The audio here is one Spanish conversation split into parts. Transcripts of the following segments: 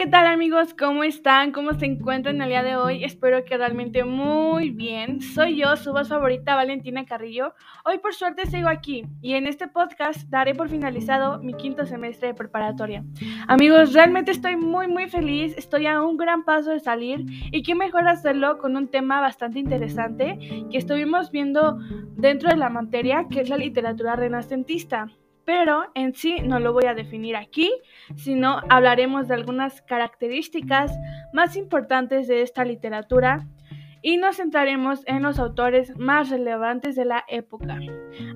¿qué tal amigos? ¿Cómo están? ¿Cómo se encuentran el día de hoy? Espero que realmente muy bien. Soy yo, su voz favorita, Valentina Carrillo. Hoy por suerte sigo aquí y en este podcast daré por finalizado mi quinto semestre de preparatoria. Amigos, realmente estoy muy muy feliz, estoy a un gran paso de salir y qué mejor hacerlo con un tema bastante interesante que estuvimos viendo dentro de la materia que es la literatura renacentista pero en sí no lo voy a definir aquí, sino hablaremos de algunas características más importantes de esta literatura y nos centraremos en los autores más relevantes de la época.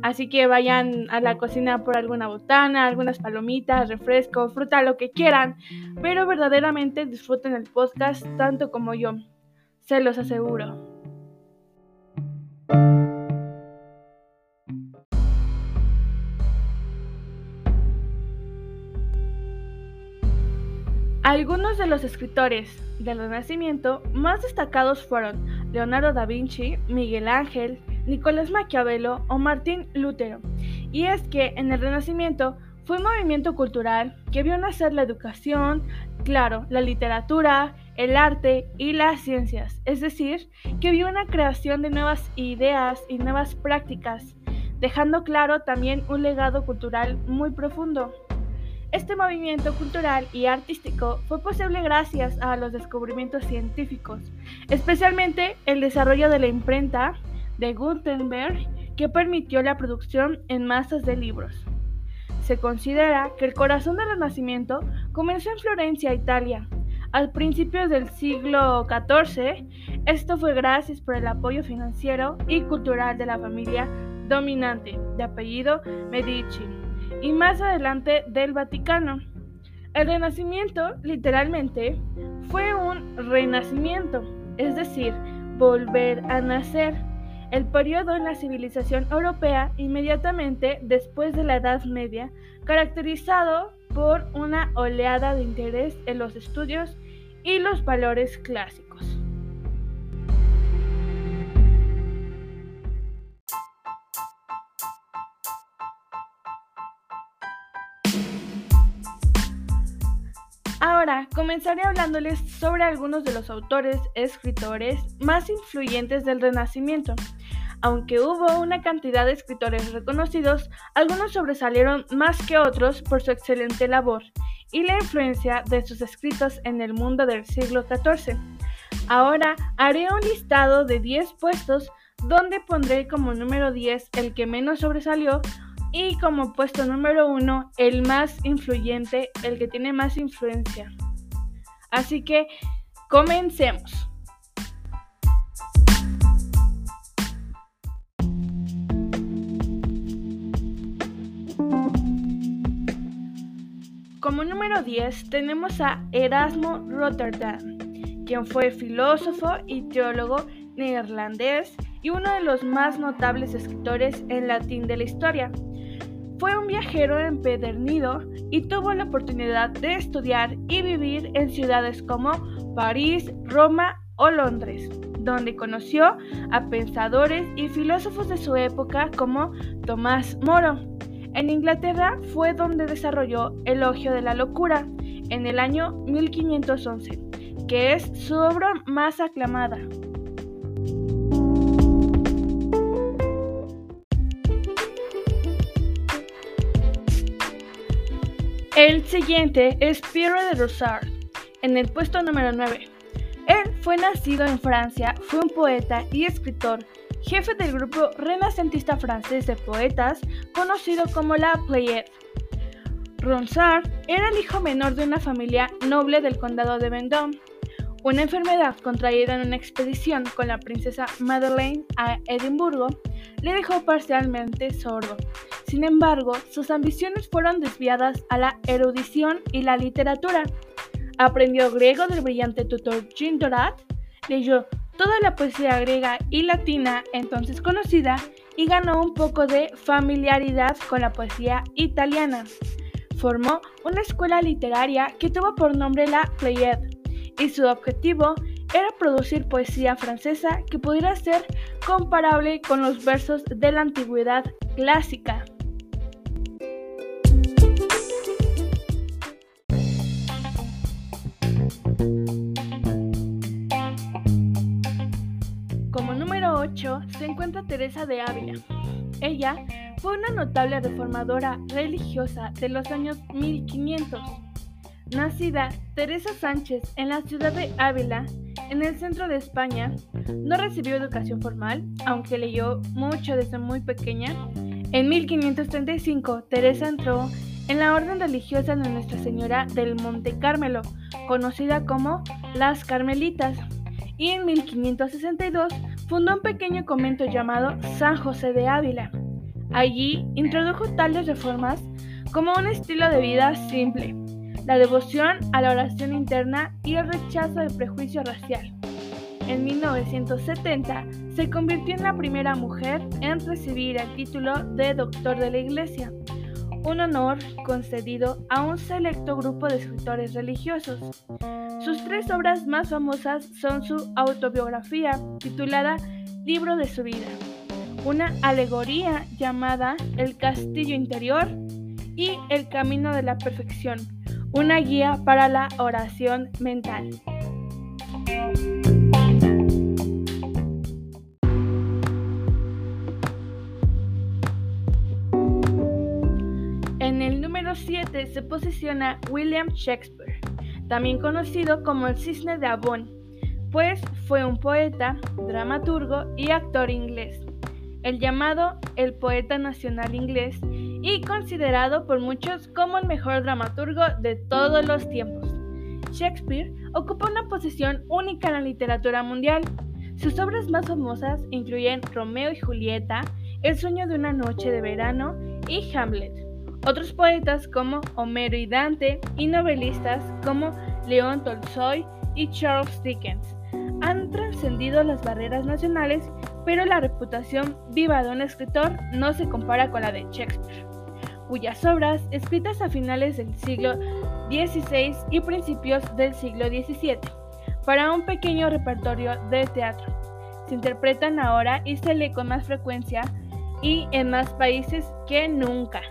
Así que vayan a la cocina por alguna botana, algunas palomitas, refresco, fruta, lo que quieran, pero verdaderamente disfruten el podcast tanto como yo, se los aseguro. Algunos de los escritores del Renacimiento más destacados fueron Leonardo da Vinci, Miguel Ángel, Nicolás Maquiavelo o Martín Lutero. Y es que en el Renacimiento fue un movimiento cultural que vio nacer la educación, claro, la literatura, el arte y las ciencias, es decir, que vio una creación de nuevas ideas y nuevas prácticas, dejando claro también un legado cultural muy profundo. Este movimiento cultural y artístico fue posible gracias a los descubrimientos científicos, especialmente el desarrollo de la imprenta de Gutenberg que permitió la producción en masas de libros. Se considera que el corazón del Renacimiento comenzó en Florencia, Italia, al principios del siglo XIV. Esto fue gracias por el apoyo financiero y cultural de la familia dominante de apellido Medici y más adelante del Vaticano. El Renacimiento, literalmente, fue un renacimiento, es decir, volver a nacer. El periodo en la civilización europea inmediatamente después de la Edad Media, caracterizado por una oleada de interés en los estudios y los valores clásicos. Ahora comenzaré hablándoles sobre algunos de los autores, escritores más influyentes del Renacimiento. Aunque hubo una cantidad de escritores reconocidos, algunos sobresalieron más que otros por su excelente labor y la influencia de sus escritos en el mundo del siglo XIV. Ahora haré un listado de 10 puestos donde pondré como número 10 el que menos sobresalió y como puesto número uno, el más influyente, el que tiene más influencia. Así que comencemos. Como número 10 tenemos a Erasmo Rotterdam, quien fue filósofo y teólogo neerlandés y uno de los más notables escritores en latín de la historia. Fue un viajero empedernido y tuvo la oportunidad de estudiar y vivir en ciudades como París, Roma o Londres, donde conoció a pensadores y filósofos de su época como Tomás Moro. En Inglaterra fue donde desarrolló Elogio de la Locura en el año 1511, que es su obra más aclamada. El siguiente es Pierre de Rosard, en el puesto número 9. Él fue nacido en Francia, fue un poeta y escritor, jefe del grupo renacentista francés de poetas conocido como la Pléiade. Ronsard era el hijo menor de una familia noble del condado de Vendôme. Una enfermedad contraída en una expedición con la princesa Madeleine a Edimburgo le dejó parcialmente sordo. Sin embargo, sus ambiciones fueron desviadas a la erudición y la literatura. Aprendió griego del brillante tutor Jean Dorat, leyó toda la poesía griega y latina entonces conocida y ganó un poco de familiaridad con la poesía italiana. Formó una escuela literaria que tuvo por nombre la Pléiade y su objetivo era producir poesía francesa que pudiera ser comparable con los versos de la antigüedad clásica. Encuentra Teresa de Ávila. Ella fue una notable reformadora religiosa de los años 1500. Nacida Teresa Sánchez en la ciudad de Ávila, en el centro de España, no recibió educación formal, aunque leyó mucho desde muy pequeña. En 1535, Teresa entró en la orden religiosa de Nuestra Señora del Monte Carmelo, conocida como las Carmelitas, y en 1562 fundó un pequeño convento llamado San José de Ávila. Allí introdujo tales reformas como un estilo de vida simple, la devoción a la oración interna y el rechazo del prejuicio racial. En 1970 se convirtió en la primera mujer en recibir el título de doctor de la Iglesia un honor concedido a un selecto grupo de escritores religiosos. Sus tres obras más famosas son su autobiografía titulada Libro de su vida, una alegoría llamada El Castillo Interior y El Camino de la Perfección, una guía para la oración mental. Número 7 se posiciona William Shakespeare, también conocido como el Cisne de Avon, pues fue un poeta, dramaturgo y actor inglés, el llamado el poeta nacional inglés y considerado por muchos como el mejor dramaturgo de todos los tiempos. Shakespeare ocupa una posición única en la literatura mundial. Sus obras más famosas incluyen Romeo y Julieta, El sueño de una noche de verano y Hamlet. Otros poetas como Homero y Dante y novelistas como León Tolstoy y Charles Dickens han trascendido las barreras nacionales, pero la reputación viva de un escritor no se compara con la de Shakespeare, cuyas obras, escritas a finales del siglo XVI y principios del siglo XVII, para un pequeño repertorio de teatro, se interpretan ahora y se lee con más frecuencia y en más países que nunca.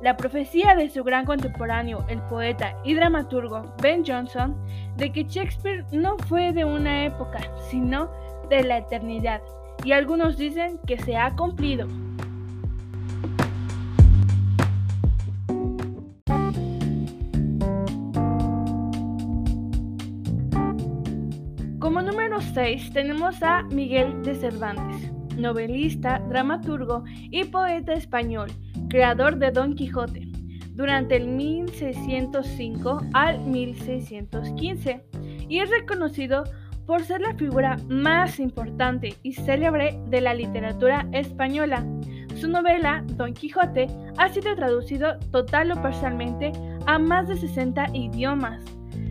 La profecía de su gran contemporáneo, el poeta y dramaturgo Ben Jonson, de que Shakespeare no fue de una época, sino de la eternidad, y algunos dicen que se ha cumplido. Como número 6 tenemos a Miguel de Cervantes, novelista, dramaturgo y poeta español creador de Don Quijote, durante el 1605 al 1615, y es reconocido por ser la figura más importante y célebre de la literatura española. Su novela, Don Quijote, ha sido traducido total o parcialmente a más de 60 idiomas.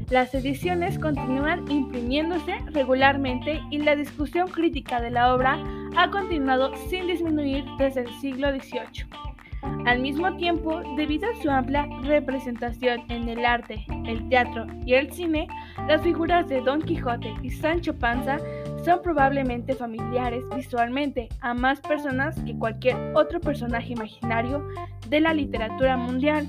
Las ediciones continúan imprimiéndose regularmente y la discusión crítica de la obra ha continuado sin disminuir desde el siglo XVIII. Al mismo tiempo, debido a su amplia representación en el arte, el teatro y el cine, las figuras de Don Quijote y Sancho Panza son probablemente familiares visualmente a más personas que cualquier otro personaje imaginario de la literatura mundial.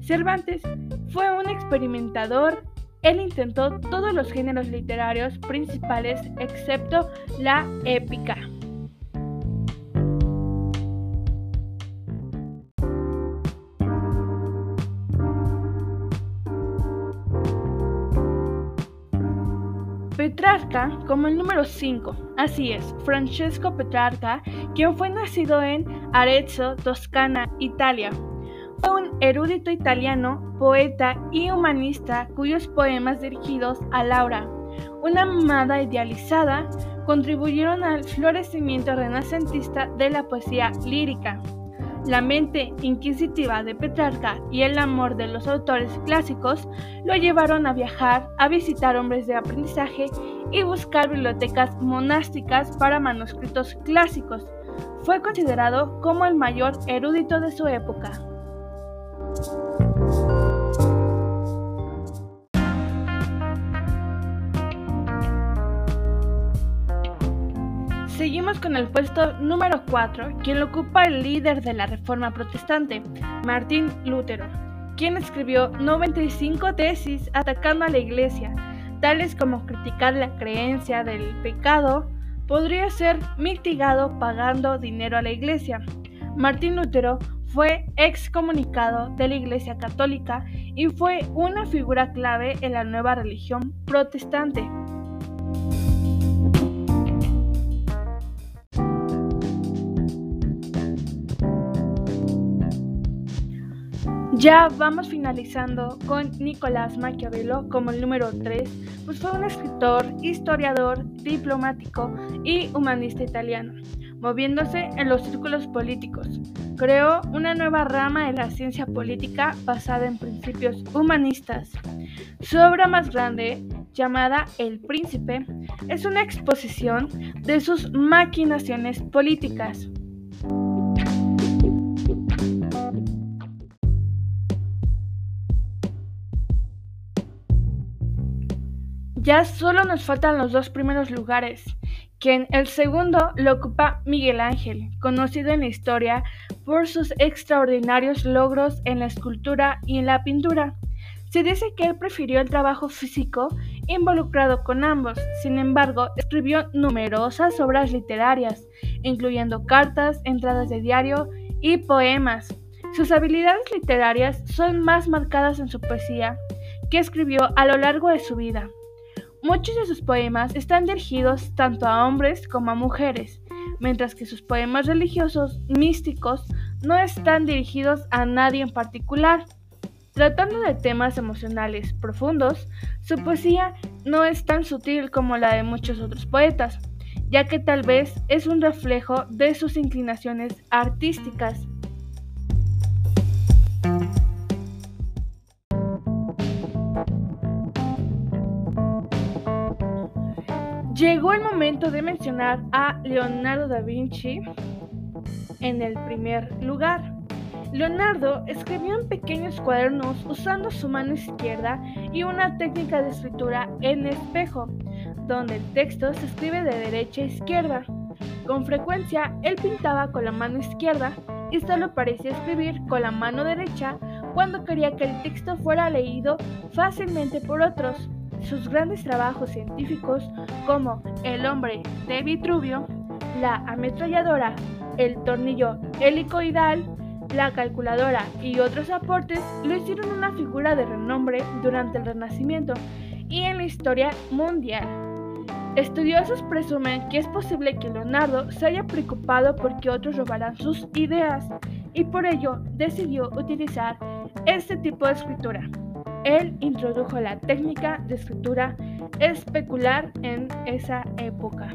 Cervantes fue un experimentador, él intentó todos los géneros literarios principales excepto la épica. Petrarca como el número 5. Así es, Francesco Petrarca, quien fue nacido en Arezzo, Toscana, Italia. Fue un erudito italiano, poeta y humanista cuyos poemas dirigidos a Laura, una amada idealizada, contribuyeron al florecimiento renacentista de la poesía lírica. La mente inquisitiva de Petrarca y el amor de los autores clásicos lo llevaron a viajar, a visitar hombres de aprendizaje y buscar bibliotecas monásticas para manuscritos clásicos. Fue considerado como el mayor erudito de su época. Con el puesto número 4, quien lo ocupa el líder de la Reforma Protestante, Martín Lutero, quien escribió 95 tesis atacando a la Iglesia, tales como criticar la creencia del pecado, podría ser mitigado pagando dinero a la iglesia. Martín Lutero fue excomunicado de la Iglesia Católica y fue una figura clave en la nueva religión protestante. Ya vamos finalizando con Nicolás Maquiavelo como el número 3, pues fue un escritor, historiador, diplomático y humanista italiano, moviéndose en los círculos políticos. Creó una nueva rama de la ciencia política basada en principios humanistas. Su obra más grande, llamada El Príncipe, es una exposición de sus maquinaciones políticas. Ya solo nos faltan los dos primeros lugares, que en el segundo lo ocupa Miguel Ángel, conocido en la historia por sus extraordinarios logros en la escultura y en la pintura. Se dice que él prefirió el trabajo físico involucrado con ambos, sin embargo, escribió numerosas obras literarias, incluyendo cartas, entradas de diario y poemas. Sus habilidades literarias son más marcadas en su poesía, que escribió a lo largo de su vida. Muchos de sus poemas están dirigidos tanto a hombres como a mujeres, mientras que sus poemas religiosos místicos no están dirigidos a nadie en particular. Tratando de temas emocionales profundos, su poesía no es tan sutil como la de muchos otros poetas, ya que tal vez es un reflejo de sus inclinaciones artísticas. Llegó el momento de mencionar a Leonardo da Vinci en el primer lugar. Leonardo escribió en pequeños cuadernos usando su mano izquierda y una técnica de escritura en espejo, donde el texto se escribe de derecha a izquierda. Con frecuencia, él pintaba con la mano izquierda y solo parecía escribir con la mano derecha cuando quería que el texto fuera leído fácilmente por otros. Sus grandes trabajos científicos como El hombre de Vitruvio, la ametralladora, el tornillo helicoidal, la calculadora y otros aportes lo hicieron una figura de renombre durante el Renacimiento y en la historia mundial. Estudiosos presumen que es posible que Leonardo se haya preocupado porque otros robaran sus ideas y por ello decidió utilizar este tipo de escritura. Él introdujo la técnica de escritura especular en esa época.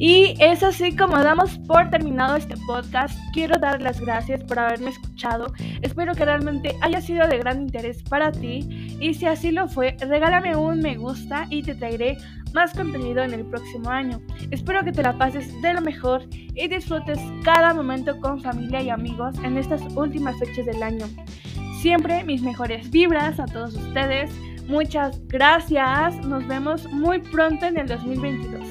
Y es así como damos por terminado este podcast. Quiero dar las gracias por haberme escuchado. Espero que realmente haya sido de gran interés para ti. Y si así lo fue, regálame un me gusta y te traeré más contenido en el próximo año. Espero que te la pases de lo mejor y disfrutes cada momento con familia y amigos en estas últimas fechas del año. Siempre mis mejores vibras a todos ustedes. Muchas gracias. Nos vemos muy pronto en el 2022.